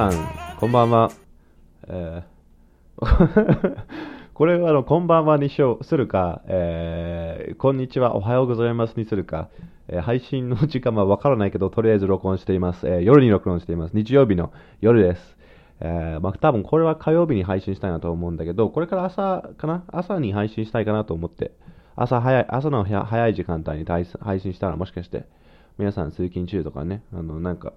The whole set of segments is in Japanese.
さん、こんばんは。えー これはあの、こんばんはにしようするか、えーこんにちは、おはようございますにするか、えー配信の時間はわからないけど、とりあえず録音しています。えー夜に録音しています。日曜日の夜です。えーまあ、多分これは火曜日に配信したいなと思うんだけど、これから朝かな？朝に配信したいかなと思って、朝早い、朝の早い時間帯に配信したらもしかして、皆さん通勤中とかね、あの、なんか、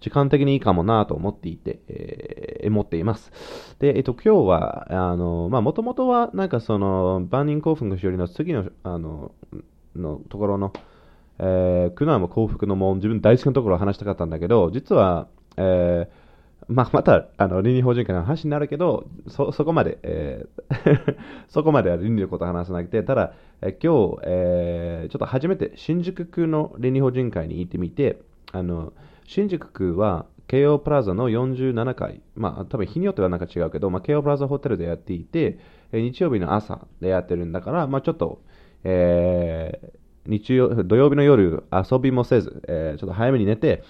時間的にいいかもなと思っていて、えー思っています。で、えっと、今日は、あの、まあ、もともとは、なんかその、万人興奮のしおりの次の、あの、のところの、えー苦難も幸福の門、自分大好きなところを話したかったんだけど、実は、えーまあ、また、あの、倫理法人会の話になるけど、そ、そこまで、えー そこまでは倫理のこと話さなくて、ただ、え今日、えーちょっと初めて新宿区の倫理法人会に行ってみて、あの、新宿区は、京王プラザの47階、まあ、多分日によってはなんか違うけど、まあ、京王プラザホテルでやっていて、え日曜日の朝でやってるんだから、まあ、ちょっと、えー日曜、土曜日の夜遊びもせず、えーちょっと早めに寝て、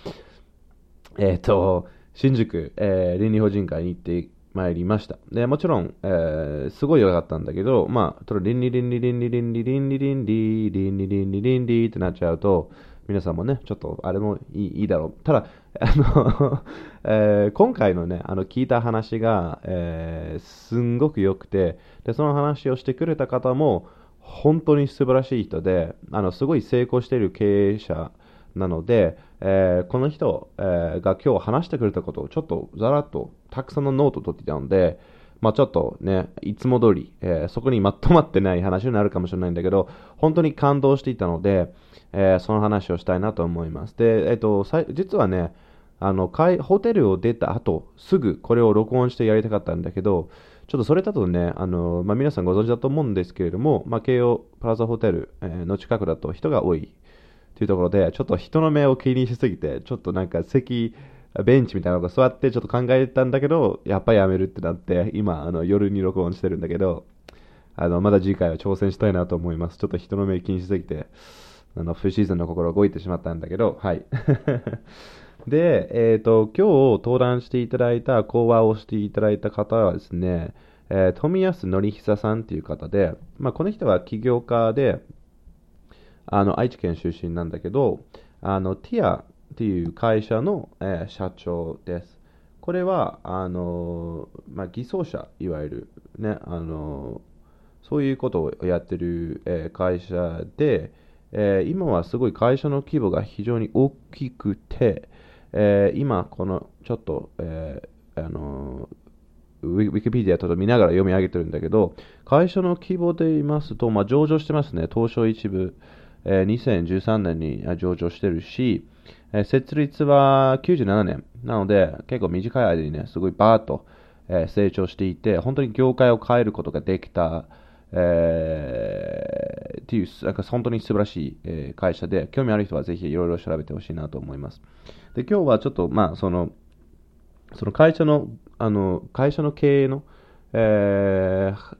えっ、と、新宿、え倫理法人会に行ってまいりました。で、もちろん、えーすごい良かったんだけど、まあ、と倫理倫理倫理倫理倫理倫理倫理倫理倫理ってなっちゃうと、皆さんもね、ちょっとあれもいいいいだろう。ただ、あの、えー今回のね、あの聞いた話が、えーすんごく良くて、で、その話をしてくれた方も、本当に素晴らしい人で、あの、すごい成功している経営者なので、えーこの人、えーが今日話してくれたことをちょっとざらっとたくさんのノートを取っていたので、まあちょっとね、いつも通り、えーそこにまとまってない話になるかもしれないんだけど、本当に感動していたので、えーその話をしたいなと思います。で、えっ、と、実はね、あの、ホテルを出た後、すぐこれを録音してやりたかったんだけど、ちょっとそれだとね、あの、まあ、皆さんご存知だと思うんですけれども、まあ、京王プラザホテル、の近くだと人が多いというところで、ちょっと人の目を気にしすぎて、ちょっとなんか席、ベンチみたいなのが座ってちょっと考えたんだけど、やっぱりやめるってなって、今、あの夜に録音してるんだけど、あのまだ次回は挑戦したいなと思います。ちょっと人の目気にしすぎて、あの、不シーズンの心動いてしまったんだけど、はい。で、えっ、と、今日登壇していただいた、講話をしていただいた方はですね、えー富安則久さんっていう方で、まあ、この人は起業家で、あの、愛知県出身なんだけど、あの、ティアっていう会社の、えー社長です。これは、あの、まあ、偽装者、いわゆる、ね、あの、そういうことをやってる、えー会社で、えー今はすごい会社の規模が非常に大きくて、えー今、このちょっと、えあのウィウィキペディアちょっと見ながら読み上げてるんだけど、会社の規模で言いますと、まあ、上場してますね、東証一部、え2013年に上場してるし、え設立は97年なので、結構短い間にね、すごいバーッと、え成長していて、本当に業界を変えることができた、えーっていう、なんか本当に素晴らしい、え会社で、興味ある人はぜひいろいろ調べてほしいなと思います。で、今日はちょっと、まあ、その、その会社の、あの、会社の経営の、えー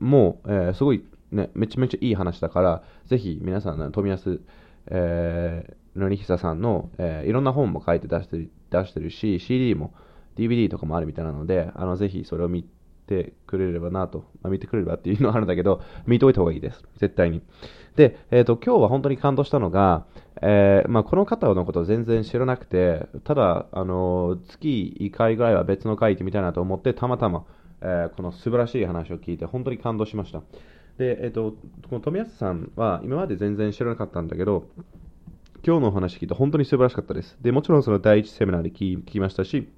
もう、えーすごい、ね、めちゃめちゃいい話だから、ぜひ皆さん、ね、富安、えー、のりひささんの、えーいろんな本も書いて出してる出してるし、CD も、DVD とかもあるみたいなので、あの、ぜひそれを見てくれればなと、まあ、見てくれればっていうのはあるんだけど、見ておいた方がいいです。絶対に。で、えっ、と、今日は本当に感動したのが、えーまあ、この方のこと全然知らなくて、ただ、あの月1回ぐらいは別の回行ってみたいなと思って、たまたま、えーこの素晴らしい話を聞いて、本当に感動しました。で、えっ、と、この富安さんは今まで全然知らなかったんだけど、今日のお話聞いて本当に素晴らしかったです。で、もちろんその第一セミナーで聞きましたし、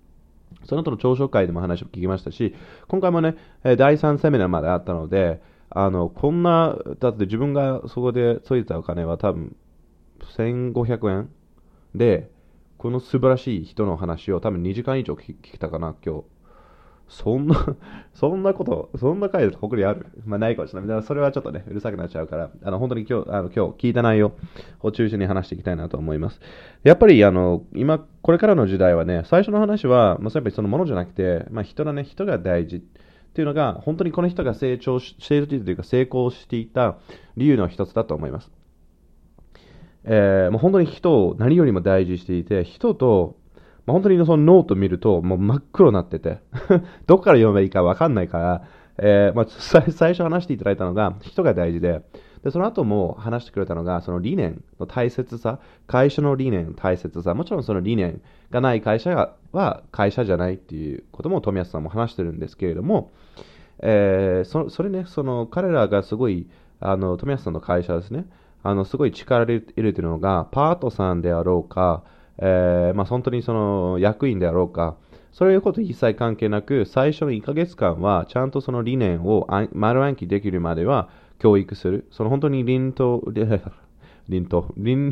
その後の朝食会でも話を聞きましたし、今回もね、第3セミナーまであったので、あの、こんな、だって自分がそこでついたお金は多分1500円で、この素晴らしい人の話を多分2時間以上聞聞けたかな、今日。そんな、そんなこと、そんな回で誇りある？まあないかもしれない。それはちょっとね、うるさくなっちゃうから、あの、本当に今日、あの、今日聞いた内容を中心に話していきたいなと思います。やっぱり、あの、今、これからの時代はね、最初の話は、まあ、やっぱりそのものじゃなくて、まあ、人だね、人が大事っていうのが、本当にこの人が成長ししているというか、成功していた理由の一つだと思います。えーもう本当に人を何よりも大事していて、人とまあ、本当にそのノート見ると、もう真っ黒になってて、どこから読めばいいかわかんないから、えーまあ、最初話していただいたのが、人が大事で、で、その後も話してくれたのが、その理念の大切さ、会社の理念の大切さ、もちろんその理念がない会社は会社じゃないっていうことも富安さんも話してるんですけれども、えー、そそれね、その彼らがすごい、あの富安さんの会社ですね、あのすごい力入れてるのが、パートさんであろうか、えー、まあ、本当にその役員であろうか、そういうこと一切関係なく、最初の1ヶ月間は、ちゃんとその理念を丸暗記できるまでは教育する。その本当に輪と、輪と、輪、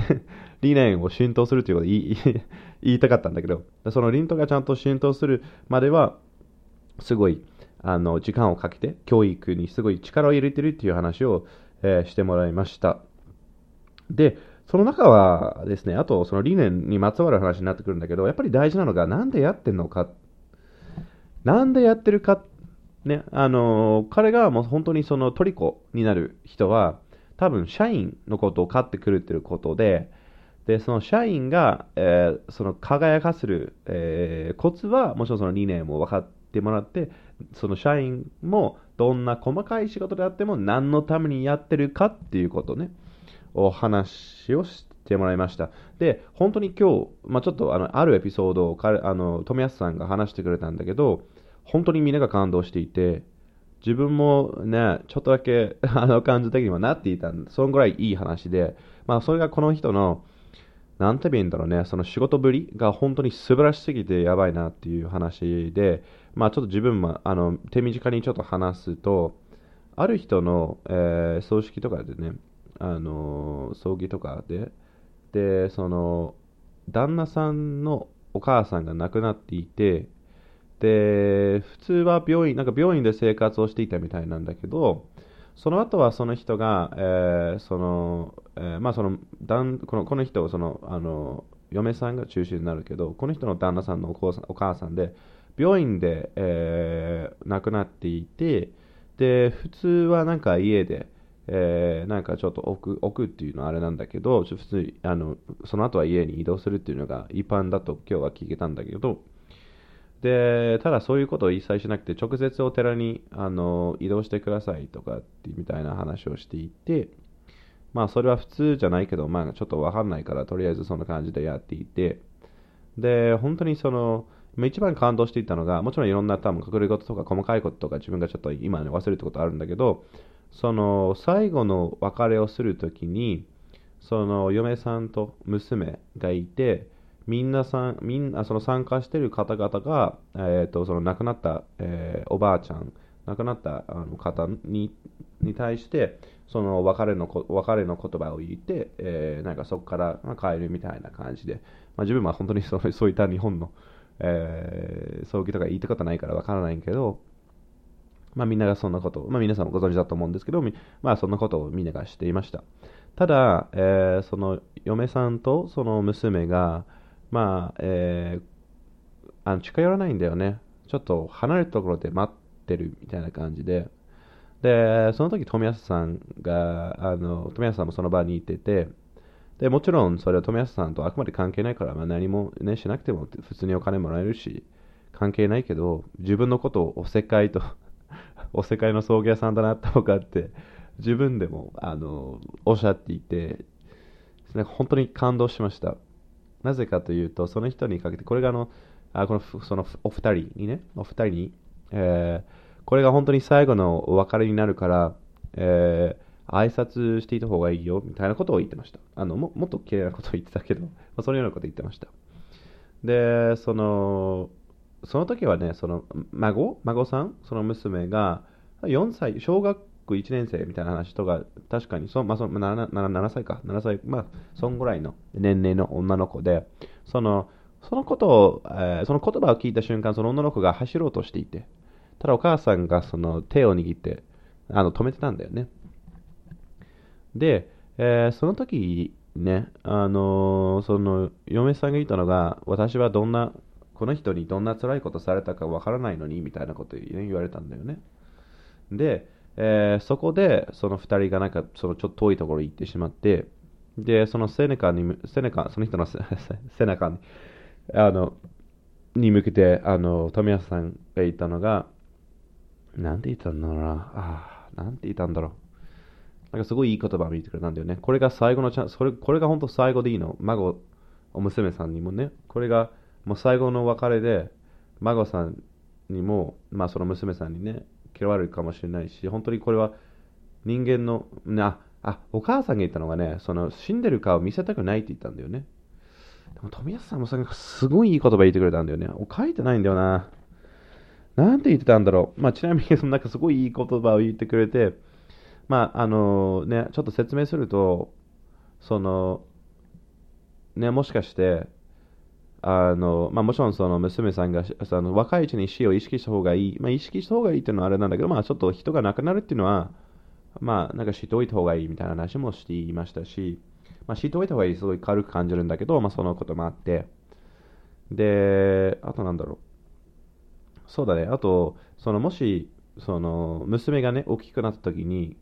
理念を浸透するということを 言いたかったんだけど、その輪とがちゃんと浸透するまでは、すごい、あの、時間をかけて、教育にすごい力を入れてるっていう話を、えー、してもらいました。で、その中はですね、あとその理念にまつわる話になってくるんだけど、やっぱり大事なのが、なんでやってんのか。なんでやってるか。ね、あの、彼がもう本当にそのトリコになる人は、多分社員のことを飼ってくるっていうことで、で、その社員が、えー、その輝かせる、えー、コツは、もちろんその理念も分かってもらって、その社員もどんな細かい仕事であっても何のためにやってるかっていうことね。お話をしてもらいました。で、本当に今日、まあ、ちょっとあのあるエピソードをあの富安さんが話してくれたんだけど、本当にみんなが感動していて、自分もね、ちょっとだけ あの感じ的にはなっていたん、そのぐらいいい話で、まあ、それがこの人の、なんて言うんだろうね、その仕事ぶりが本当に素晴らしすぎてやばいなっていう話で、まあ、ちょっと自分もあの手短にちょっと話すと、ある人の、えー、葬式とかでね、あの葬儀とかで、で、その、旦那さんのお母さんが亡くなっていて、で、普通は病院、なんか病院で生活をしていたみたいなんだけど、その後はその人が、えー、その、えー、まあその、旦このこの人、その、あの、嫁さんが中心になるけど、この人の旦那さんのおお母さんで、病院で、えー、亡くなっていて、で、普通はなんか家で、えー、なんかちょっと置く置くっていうのはあれなんだけど、普通にあのその後は家に移動するっていうのが一般だと今日は聞けたんだけど、でただそういうことを一切しなくて、直接お寺にあの移動してくださいとかってみたいな話をしていて、まあそれは普通じゃないけど、まあちょっとわかんないから、とりあえずそんな感じでやっていて、で、本当にその、一番感動していたのが、もちろんいろんな多分隠れ事とか細かいこととか自分がちょっと今ね忘れたことあるんだけど、その最後の別れをするときに、その嫁さんと娘がいて、みんなさん、みんな、その参加している方々が、え、ー、と、その亡くなった、えー、おばあちゃん、亡くなったあの方にに対して、その別れの別れの言葉を言って、えー、なんかそこから帰るみたいな感じで、まあ、自分は本当にそうそういった日本の、えー、葬儀とか言ったことないからわからないけど、まあみんながそんなことを、まあ皆さんもご存知だと思うんですけど、まあそんなことをみんながしていました。ただ、えー、その嫁さんとその娘が、まあ、えー、あの近寄らないんだよね。ちょっと離れたところで待ってるみたいな感じで。で、その時富安さんが、あの富安さんもその場にいてて、でもちろんそれは富安さんとあくまで関係ないから、まあ、何も、ね、しなくても普通にお金もらえるし、関係ないけど、自分のことをおせっかいとお世界の葬儀屋さんだなとかって自分でもあのおっしゃっていて本当に感動しました。なぜかというとその人にかけてこれがあのあこのそのお二人にねお二人に、えー、これが本当に最後のお別れになるから、えー、挨拶していた方がいいよみたいなことを言ってました。あのももっと綺麗なことを言ってたけど、まあ、そのようなことを言ってました。でそのその時はね、その孫、孫さん、その娘が4歳、小学1年生みたいな話とか、確かにそ、まあ、その 7, 7歳か、7歳、まあ、そんぐらいの年齢の女の子で、その、そのことを、えー、その言葉を聞いた瞬間、その女の子が走ろうとしていて、ただお母さんがその手を握って、あの止めてたんだよね。で、えー、その時ね、あのー、その嫁さんが言ったのが、私はどんなこの人にどんな辛いことされたかわからないのにみたいなこと言われたんだよね。で、えー、そこでその2人がなんかそのちょっと遠いところに行ってしまって、で、そのセネカに、セネカ、その人の背中 に、あの、に向けて、あの、富安さんが言ったのが、なんて言ったんだろうな。ああ、なんて言ったんだろう。なんかすごいいい言葉を見てくれたんだよね。これが最後のチャンス、これこれが本当最後でいいの？孫、お娘さんにもね。これがもう最後の別れで、孫さんにも、まあその娘さんにね、嫌われるかもしれないし、本当にこれは人間の、な、あ、お母さんが言ったのがね、その死んでる顔見せたくないって言ったんだよね。でも富安さんもすごいいい言葉言ってくれたんだよね。書いてないんだよな。なんて言ってたんだろう。まあ、ちなみに、そのなんかすごいいい言葉を言ってくれて、まあ、あのね、ちょっと説明すると、その、ね、もしかして、あの、まあ、もちろんその娘さんがその若いうちに死を意識した方がいい。まあ、意識した方がいいっていうのはあれなんだけど、まあ、ちょっと人が亡くなるっていうのは、まあ、なんか知っておいた方がいいみたいな話もしていましたし、まあ、知っておいた方がいいすごい軽く感じるんだけど、まあ、そのこともあって、で、あとなんだろう。そうだね。あと、そのもし、その娘がね、大きくなった時に、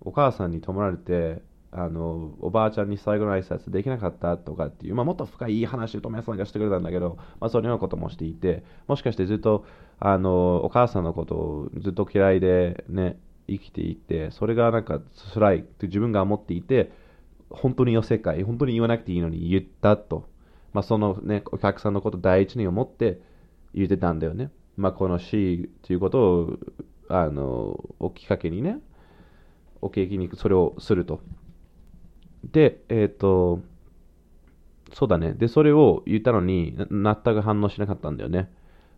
お母さんに泊まられて、あのおばあちゃんに最後の挨拶できなかったとかっていう、まあ、もっと深い話を富谷さんがしてくれたんだけど、まあ、そのようなこともしていて、もしかしてずっとあのお母さんのことをずっと嫌いで、ね、生きていて、それがなんか辛いって自分が思っていて、本当によ世界、本当に言わなくていいのに言ったと、まあ、その、ね、お客さんのことを第一に思って言ってたんだよね。まあ、この死ということをあのおきっかけにね、お景気にそれをすると。で、えっ、ー、と、そうだね。で、それを言ったのに、全く反応しなかったんだよね。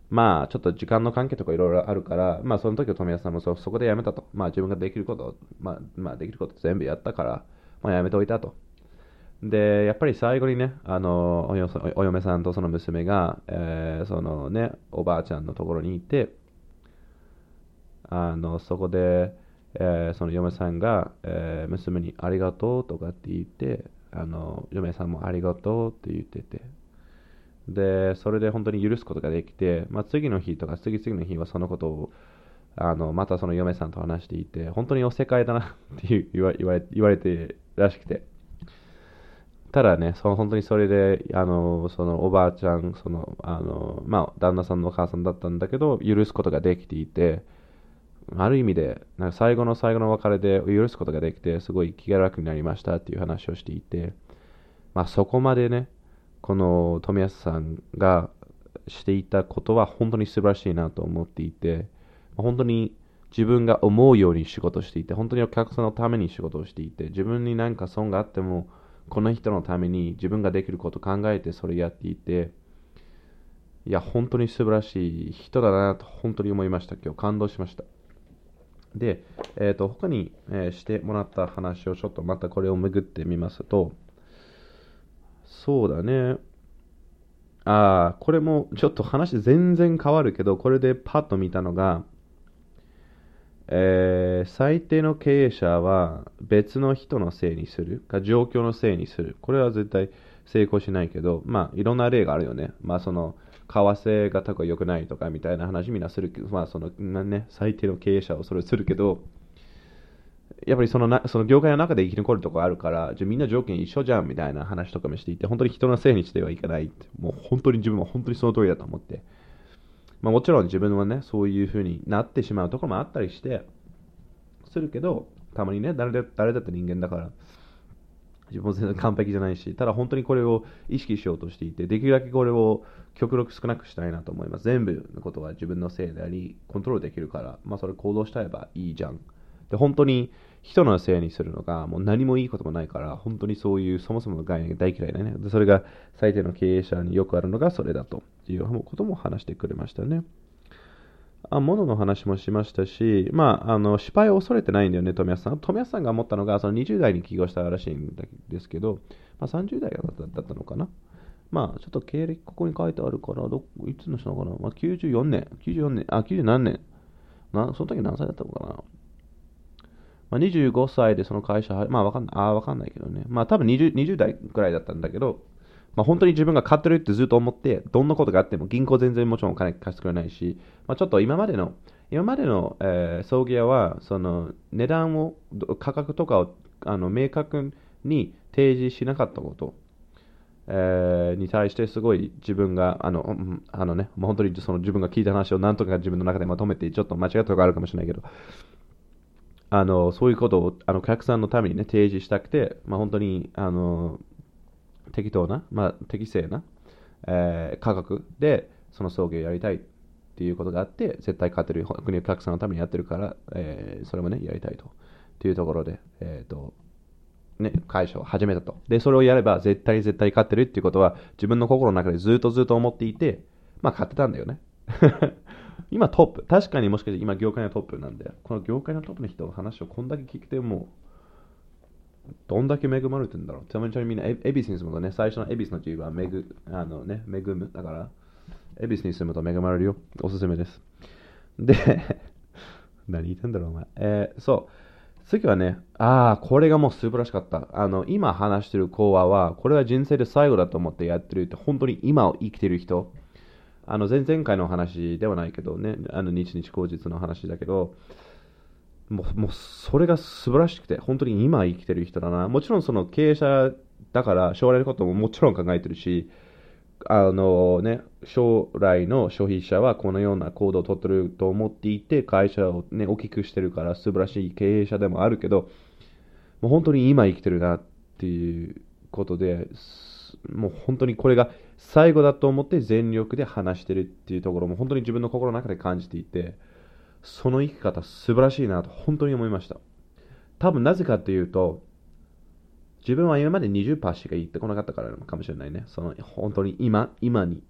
まあ、ちょっと時間の関係とかいろいろあるから、まあ、その時は富谷さんもそこでやめたと。まあ、自分ができること、まあ、まあ、できること全部やったから、まあ、やめておいたと。で、やっぱり最後にね、あのお嫁さんとその娘が、えー、そのね、おばあちゃんのところにいて、あのそこで、えー、その嫁さんが、えー、娘にありがとうとかって言って、あの嫁さんもありがとうって言ってて、で、それで本当に許すことができて、まあ、次の日とか次々の日はそのことをあのまたその嫁さんと話していて、本当にお世界だな って言われ言われてらしくて、ただね、その本当にそれで、あの、そのおばあちゃん、その、あの、まあ、旦那さんのお母さんだったんだけど、許すことができていて、ある意味で、なんか最後の最後の別れで許すことができて、すごい気が楽になりましたっていう話をしていて、まあ、そこまでね、この富安さんがしていたことは本当に素晴らしいなと思っていて、本当に自分が思うように仕事していて、本当にお客さんのために仕事をしていて、自分に何か損があっても、この人のために自分ができること考えてそれやっていて、いや、本当に素晴らしい人だなと本当に思いました。今日感動しました。で、えーと、他に、えー、してもらった話をちょっとまたこれをめぐってみますと、そうだね。ああ、これもちょっと話全然変わるけど、これでパッと見たのが、えー、最低の経営者は別の人のせいにするか状況のせいにする。これは絶対成功しないけど、まあいろんな例があるよね。まあその、為替が高く良くないとかみたいな話みんなするけど、まあその、ね、最低の経営者はそれするけど、やっぱりそのなその業界の中で生き残るところあるから、じゃみんな条件一緒じゃんみたいな話とかもしていて、本当に人のせいにしてはいけないって、もう本当に自分は本当にその通りだと思って。まあ、もちろん自分はね、そういう風になってしまうところもあったりして、するけど、たまにね、誰だ誰だって人間だから、自分も全然完璧じゃないし、ただ本当にこれを意識しようとしていて、できるだけこれを極力少なくしたいなと思います。全部のことは自分のせいであり、コントロールできるから、まあそれ行動しちゃえばいいじゃん。で、本当に人のせいにするのがもう何もいいこともないから、本当にそういうそもそもの概念が大嫌いだね。で、それが最低の経営者によくあるのがそれだということも話してくれましたね。あ物のの話もしましたし、まあ、あの失敗を恐れてないんだよね、富安さん。富安さんが思ったのが、その20代に起業したらしいんですけど、まあ、30代だったのかな。まあ、ちょっと経歴ここに書いてあるから、どいつの人かな、まあ、94年、94年、あ、90何年な、その時何歳だったのかな。まあ、25歳でその会社、まあわかんない、あわかんないけどね。まあ多分 20, 20代くらいだったんだけど、まあ、本当に自分が買ってるってずっと思って、どんなことがあっても銀行全然もちろんお金貸してくれないし、まあ、ちょっと今までの、今までの、えー、葬儀屋は、その値段を、価格とかをあの明確に提示しなかったこと、えーに対してすごい自分が、あの、あのね、もう本当にその自分が聞いた話をなんとか自分の中でまとめて、ちょっと間違ったところがあるかもしれないけど、あの、そういうことを、あの、お客さんのためにね、提示したくて、まあ本当に、あの、適当な、まあ適正な、えー価格で、その送迎をやりたいっていうことがあって、絶対勝てる、本当にお客さんのためにやってるから、えーそれもね、やりたいと。っていうところで、えっ、と、ね、会社を始めたと。で、それをやれば絶対絶対勝ってるっていうことは自分の心の中でずっとずっと思っていて、まあ勝ってたんだよね。今トップ。確かにもしかして今業界のトップなんで、この業界のトップの人の話をこんだけ聞くても、どんだけ恵まれてるんだろう。ちなみにみんなエエビスに住むとね、最初のエビスの字は恵ぐあの、ね、恵む。だから、エビスに住むと恵まれるよ。おすすめです。で、何言ってんだろう、お前。えーそう。次はね、ああ、これがもう素晴らしかった。あの、今話してる講話は、これは人生で最後だと思ってやってるって、本当に今を生きてる人。あの、前々回の話ではないけどね、あの、日々口実の話だけど、もう、もう、それが素晴らしくて、本当に今生きてる人だな。もちろんその経営者だから、将来のことももちろん考えてるし、あのね、将来の消費者はこのような行動をとってると思っていて、会社を、ね、大きくしてるから素晴らしい経営者でもあるけど、もう本当に今生きてるなっていうことで、もう本当にこれが最後だと思って全力で話してるっていうところも本当に自分の心の中で感じていて、その生き方素晴らしいなと本当に思いました。多分なぜかっていうと、自分は今まで20%しか言ってこなかったからかもしれないね。その本当に今、今に、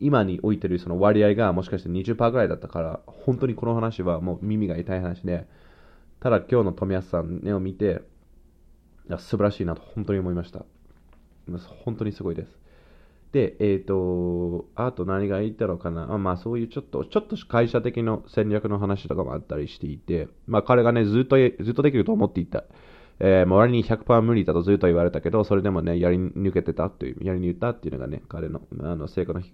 今に置いてるその割合がもしかして20%ぐらいだったから、本当にこの話はもう耳が痛い話で、ただ今日の富安さんを見て、いや素晴らしいなと本当に思いました。本当にすごいです。で、えっ、と、あと何が言ったのかな。まあそういうちょっと、ちょっと会社的な戦略の話とかもあったりしていて、まあ彼がね、ずっと、ずっとできると思っていた。えー、周りに100%無理だとずっと言われたけど、それでもね、やり抜けてたという、やり抜いたっていうのがね、彼のあの成功の秘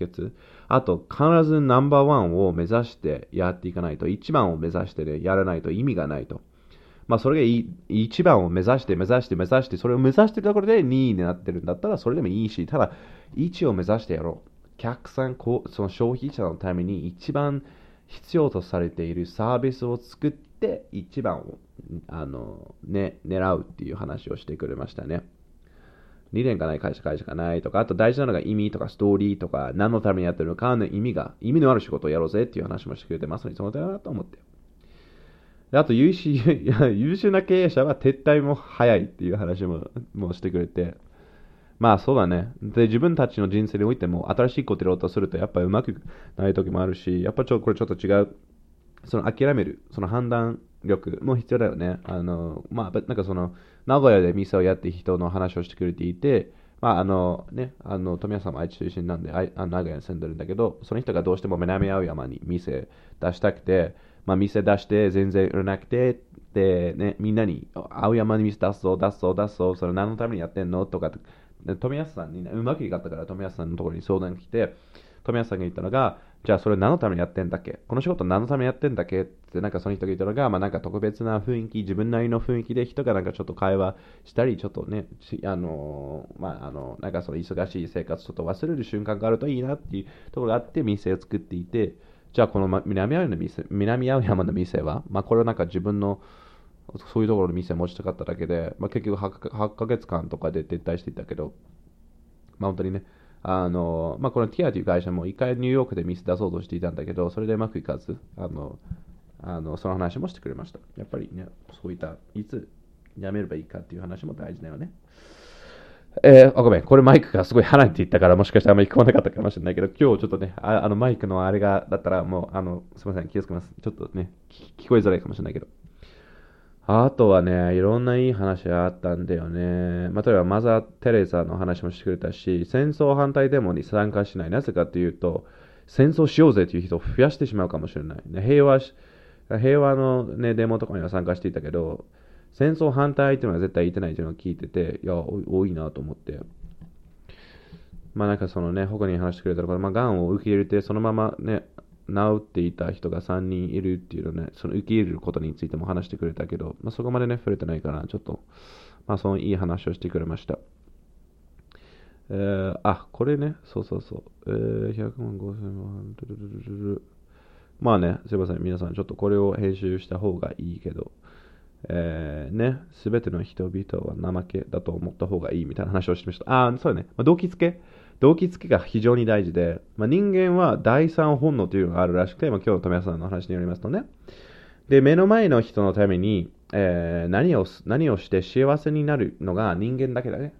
訣。あと、必ずナンバーワンを目指してやっていかないと、一番を目指してね、やらないと意味がないと。まあ、それがいい一番を目指して、目指して、目指して、それを目指してるところで2位になってるんだったら、それでもいいし、ただ、1を目指してやろう。客さん、その消費者のために一番必要とされているサービスを作って、一番を、あの、ね、狙うっていう話をしてくれましたね。2年がない会社、会社がないとか、あと大事なのが意味とかストーリーとか、何のためにやってるのかの意味が、意味のある仕事をやろうぜっていう話もしてくれて、まさにその点だなと思って。あと優秀、優秀な経営者は撤退も早いっていう話ももしてくれて、まあそうだね。で、自分たちの人生においても新しいことやろうとすると、やっぱりうまくない時もあるし、やっぱちょこれちょっと違う、その諦める、その判断力も必要だよね。あの、まあ、なんかその、名古屋で店をやって人の話をしてくれていて、まああのね、あの富谷さんも愛知出身なんで、あ名古屋に住んでるんだけど、その人がどうしても南青山に店出したくて、まあ、店出して全然売れなくて、で、ね、みんなに、青山に店出すぞ、出すぞ、出すぞ、それ何のためにやってんのとか、で富安さんに、ね、うまくいかったから富安さんのところに相談来て、富安さんが言ったのが、じゃあそれ何のためにやってんだっけこの仕事何のためにやってんだっけって、なんかその人が言ったのが、まあなんか特別な雰囲気、自分なりの雰囲気で人がなんかちょっと会話したり、ちょっとね、あのまああの、なんかその忙しい生活ちょっと忘れる瞬間があるといいなっていうところがあって、店を作っていて、じゃあこの南青山の店南青山の店は、まあこれはなんか自分のそういうところの店を持ちたかっただけで、まあ、結局 8, 8ヶ月間とかで撤退していたけど、まあ、本当にね、あのまあ、このティアという会社も一回ニューヨークで店出そうとしていたんだけど、それでうまくいかず、あのあのその話もしてくれました。やっぱりね、そういった、いつ辞めればいいかっていう話も大事だよね。えー、あごめん、これマイクがすごい離れていったから、もしかしたらあんまり聞こえなかったかもしれないけど、今日ちょっとね、ああのマイクのあれがだったら、もう、あのすみません、気をつけます。ちょっとね、聞こえづらいかもしれないけど。あとはね、いろんないい話があったんだよね。まあ、例えば、マザー・テレザの話もしてくれたし、戦争反対デモに参加しない。なぜかというと、戦争しようぜという人を増やしてしまうかもしれない。ね、平和平和の、ね、デモとかには参加していたけど、戦争反対っていうのは絶対言ってないっていうのを聞いてて、いや、多いなと思って。まあなんかそのね、他に話してくれたのが、まあ、がんを受け入れて、そのままね、治っていた人が3人いるっていうのね、その受け入れることについても話してくれたけど、まあ、そこまでね、触れてないから、ちょっと、まあ、そのいい話をしてくれました。えー、あ、これね、そうそうそう。えー、100万5000万、ルルルルル。まあね、すいません。皆さん、ちょっとこれを編集した方がいいけど、えー、ね、すべての人々は怠けだと思った方がいいみたいな話をしてました。ああ、そうね。まあ、動機付け動機付けが非常に大事で、まあ、人間は第三本能というのがあるらしくて、まあ、今日の富谷さんの話によりますとね。で、目の前の人のために、えー、何を、何をして幸せになるのが人間だけだね。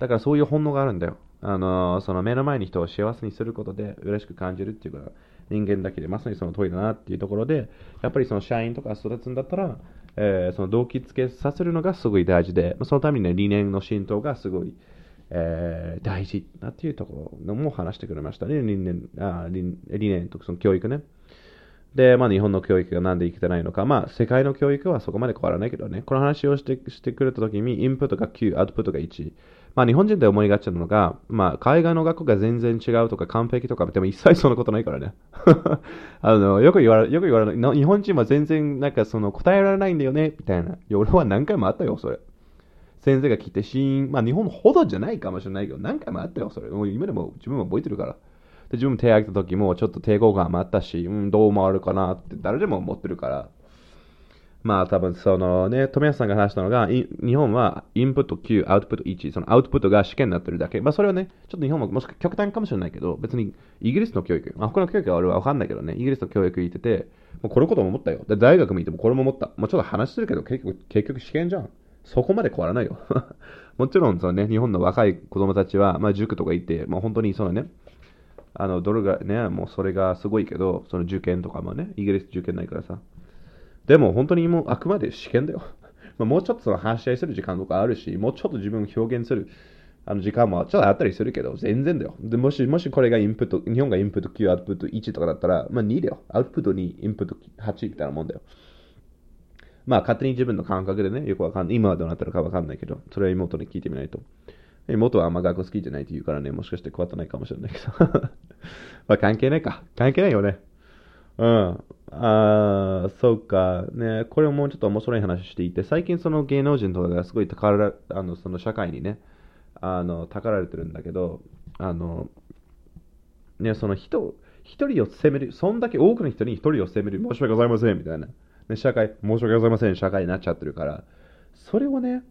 だからそういう本能があるんだよ。あのー、その目の前に人を幸せにすることで嬉しく感じるっていうのは人間だけで、まさにその通りだなっていうところで、やっぱりその社員とか育つんだったら、えー、その動機付けさせるのがすごい大事で、まそのためにね、理念の浸透がすごい、えー、大事だっていうところも話してくれましたね。理念あ理理念とその教育ね。で、まあ、日本の教育がなんで生きてないのか、まあ、世界の教育はそこまで変わらないけどね、この話をしてしてくれたときに、インプットが9、アウトプットが1。まあ、日本人で思いがちなのが、まあ、海外の学校が全然違うとか、完璧とか、でも一切そんなことないからね。あのよく言われ、よく言われ日本人は全然なんかその答えられないんだよね、みたいな。いや俺は何回もあったよ、それ。先生が来て、シーン、まあ、日本ほどじゃないかもしれないけど、何回もあったよ、それ。もう今でも自分も覚えてるから。で、自分も手挙げた時もちょっと抵抗感もあったし、うん、どう回るかなって誰でも思ってるから。まあ多分そのね、富安さんが話したのが、日本はインプット9、アウトプット1、そのアウトプットが試験になってるだけ。まあそれはね、ちょっと日本ももし極端かもしれないけど、別にイギリスの教育、まあ他の教育は俺はわかんないけどね、イギリスの教育言ってて、もうこれことも思ったよ。で、大学見てもこれも思った。まあちょっと話してるけど、結局、結局試験じゃん。そこまで変わらないよ。もちろんそのね、日本の若い子供たちは、まあ塾とか行って、まあ本当にそのね、あの、どれがね、もうそれがすごいけど、その受験とかもね、イギリス受験ないからさ。でも本当にもうあくまで試験だよ。ま、もうちょっとその話し合いする時間とかあるし、もうちょっと自分を表現するあの時間もちょっとあったりするけど、全然だよ。でもし、もしこれがインプット、日本がインプット9、アウトプット1とかだったら、まあ2だよ。アウトプット2、インプット8みたいなもんだよ。まあ勝手に自分の感覚でね、よくわかんない。今はどうなってるかわかんないけど、それは妹に聞いてみないと。妹はあんま学校好きじゃないって言うからね、もしかして変わってないかもしれないけど。まあ関係ないか。関係ないよね。うん。ああ、そうか。ね、これもうちょっと面白い話していて、最近その芸能人とかがすごい宝ら、あの、その社会にね、あの、たかられてるんだけど、あの、ね、その人、一人を責める、そんだけ多くの人に一人を責める、申し訳ございません、みたいな。ね、社会、申し訳ございません、社会になっちゃってるから、それをね、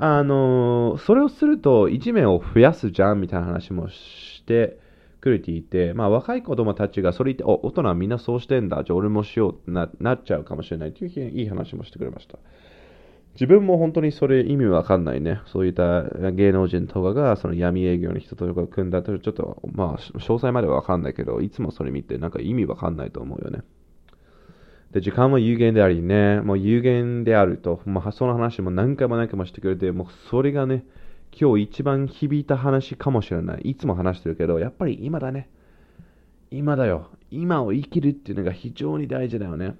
あのそれをすると、一面を増やすじゃん、みたいな話もして、くれていて、まあ、若い子供たちがそれ言って、大人はみんなそうしてんだ、じゃあ俺もしようってななっちゃうかもしれないといういい話もしてくれました。自分も本当にそれ意味わかんないね。そういった芸能人とかがその闇営業の人とか組んだとちょっと、まあ、詳細まではわかんないけど、いつもそれ見てなんか意味わかんないと思うよね。で、時間も有限でありね、もう有限であると、まあ、その話も何回も何回もしてくれて、もうそれがね、今日一番響いた話かもしれない。いつも話してるけど、やっぱり今だね。今だよ。今を生きるっていうのが非常に大事だよね。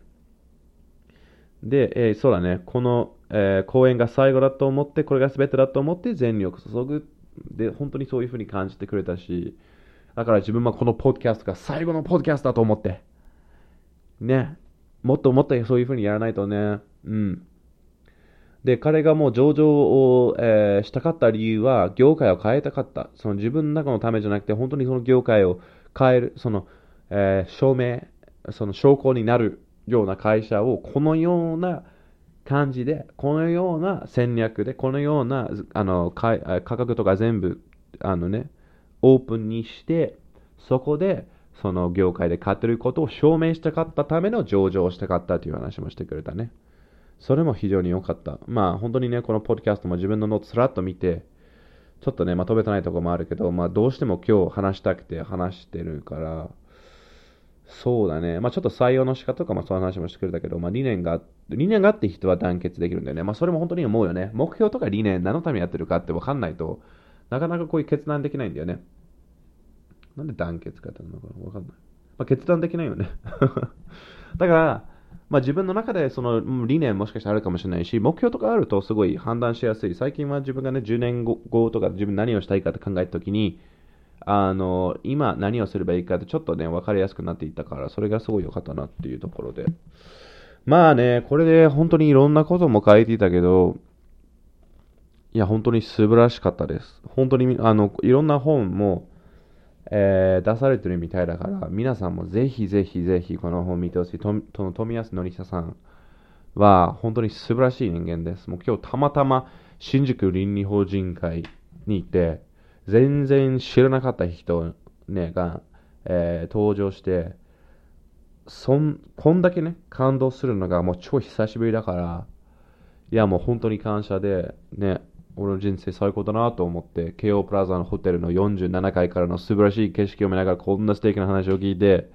で、えー、そうだね。この、えー、公演が最後だと思って、これが全てだと思って全力注ぐ。で、本当にそういうふうに感じてくれたし、だから自分はこのポッドキャストが最後のポッドキャストだと思って、ね。もっともっとそういうふうにやらないとね。うん。で、彼がもう上場を、えー、したかった理由は、業界を変えたかった。その自分の中のためじゃなくて、本当にその業界を変える、その、えー、証明、その証拠になるような会社を、このような感じで、このような戦略で、このようなあの価格とか全部、あのね、オープンにして、そこで、その業界で買ってることを証明したかったための上場をしたかったという話もしてくれたね。それも非常に良かった。まあ本当にね、このポッドキャストも自分のノートスラッと見て、ちょっとね、まとめてないとこもあるけど、まあどうしても今日話したくて話してるから、そうだね。まあちょっと採用の仕方とかもそういう話もしてくれたけど、まあ理念が、理念があって人は団結できるんだよね。まあそれも本当に思うよね。目標とか理念、何のためにやってるかって分かんないと、なかなかこういう決断できないんだよね。なんで団結かってなのか分かんない。まあ決断できないよね。だから、まあ、自分の中でその理念もしかしたらあるかもしれないし、目標とかあるとすごい判断しやすい。最近は自分がね、10年後とか自分何をしたいかって考えたときに、あの、今何をすればいいかってちょっとね、分かりやすくなっていったから、それがすごい良かったなっていうところで。まあね、これで本当にいろんなことも書いていたけど、いや、本当に素晴らしかったです。本当に、あの、いろんな本も、えー、出されてるみたいだから、皆さんもぜひぜひぜひこの本見てほしい。との富安典久さんは本当に素晴らしい人間です。もう今日たまたま新宿倫理法人会に行って、全然知らなかった人、ね、が、えー、登場して、そん、こんだけね、感動するのがもう超久しぶりだから、いやもう本当に感謝で、ね、俺の人生最高だなと思って、京王プラザのホテルの47階からの素晴らしい景色を見ながらこんな素敵な話を聞いて、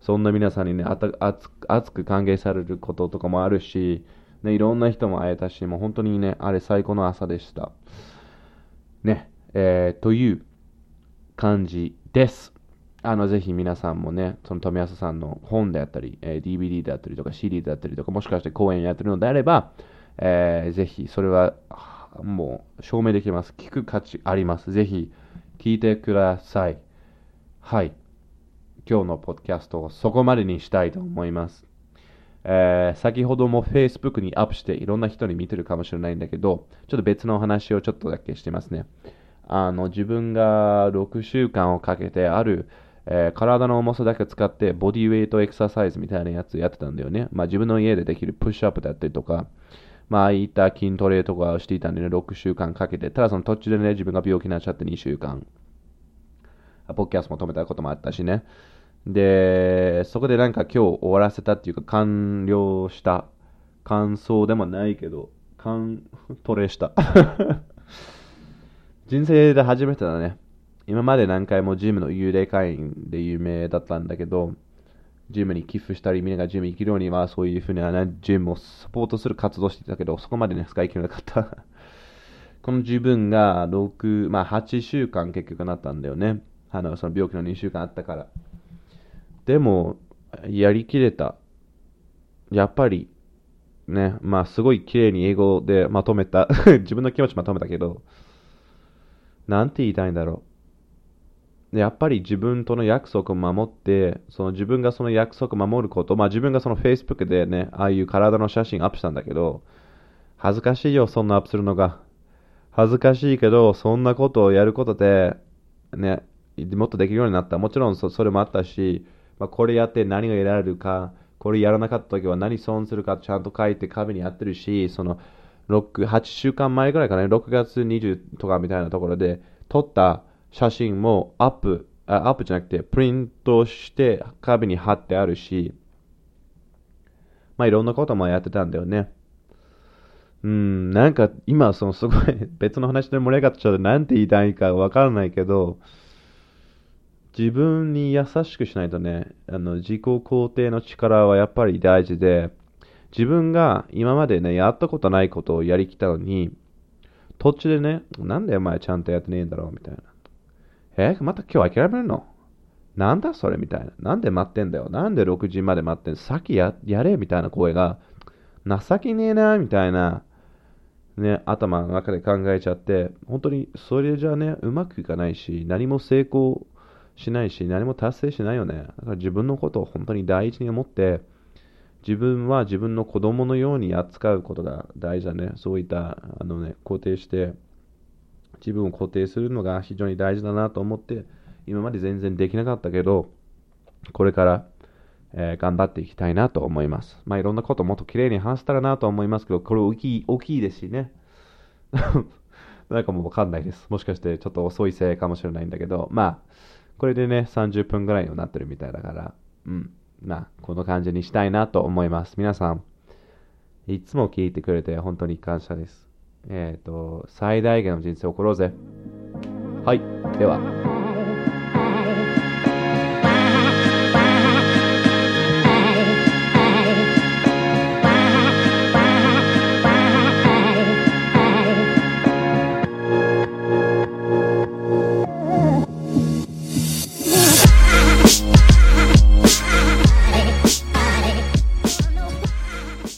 そんな皆さんにね、熱く歓迎されることとかもあるし、ね、いろんな人も会えたし、もう本当にね、あれ最高の朝でした。ね、えー、という感じです。あの、ぜひ皆さんもね、その富安さんの本であったり、えー、DVD であったりとか CD であったりとか、もしかして講演やってるのであれば、えー、ぜひそれはもう証明できます。聞く価値あります。ぜひ聞いてください。はい。今日のポッドキャストをそこまでにしたいと思います。えー、先ほども Facebook にアップしていろんな人に見てるかもしれないんだけど、ちょっと別の話をちょっとだけしてますね。あの自分が6週間をかけてあるえー、体の重さだけ使ってボディウェイトエクササイズみたいなやつやってたんだよね。まあ自分の家でできるプッシュアップだったりとか、まあああいった筋トレとかをしていたんでね、6週間かけて、ただその途中でね、自分が病気になっちゃって2週間、ポッキャスも止めたこともあったしね。で、そこでなんか今日終わらせたっていうか完了した感想でもないけど、完トレした。人生で初めてだね。今まで何回もジムの幽霊会員で有名だったんだけど、ジムに寄付したり、みんながジム行けるようには、そういうふうな、ね、ジムをサポートする活動してたけど、そこまでね、使い切れなかった。この自分が6、まあ8週間結局なったんだよね。あの、その病気の2週間あったから。でも、やりきれた。やっぱり、ね、まあすごい綺麗に英語でまとめた。自分の気持ちまとめたけど、なんて言いたいんだろう。やっぱり自分との約束を守って、その自分がその約束を守ること、まあ自分がその Facebook でね、ああいう体の写真アップしたんだけど、恥ずかしいよ、そんなアップするのが。恥ずかしいけど、そんなことをやることで、ね、もっとできるようになった。もちろんそれもあったし、まあ、これやって何が得られるか、これやらなかった時は何損するかちゃんと書いて壁にやってるし、その6、8週間前ぐらいかね、6月20とかみたいなところで撮った写真もアップ、あアップじゃなくてプリントして壁に貼ってあるし、まあいろんなこともやってたんだよね。うん、なんか今そのすごい 別の話で盛り上がっちゃうなんて言いたいかわからないけど、自分に優しくしないとね、あの自己肯定の力はやっぱり大事で、自分が今までね、やったことないことをやりきったのに、途中でね、なんでお前ちゃんとやってねえんだろうみたいな。えまた今日諦めるの？なんだそれみたいな。なんで待ってんだよ。なんで6時まで待ってんさっきやれみたいな声が、情けねえなみたいな、ね、頭の中で考えちゃって、本当にそれじゃね、うまくいかないし、何も成功しないし、何も達成しないよね。だから自分のことを本当に大事に思って、自分は自分の子供のように扱うことが大事だね。そういった、あのね、肯定して、自分を固定するのが非常に大事だなと思って、今まで全然できなかったけど、これから、えー、頑張っていきたいなと思います。まあいろんなこともっと綺麗に話せたらなと思いますけど、これ大きい大きいですしね。なんかもうわかんないです。もしかしてちょっと遅いせいかもしれないんだけど、まあ、これでね、30分ぐらいになってるみたいだから、うん。まあ、この感じにしたいなと思います。皆さん、いつも聞いてくれて本当に感謝です。えっ、ー、と、最大限の人生を送ろうぜ。はい。では。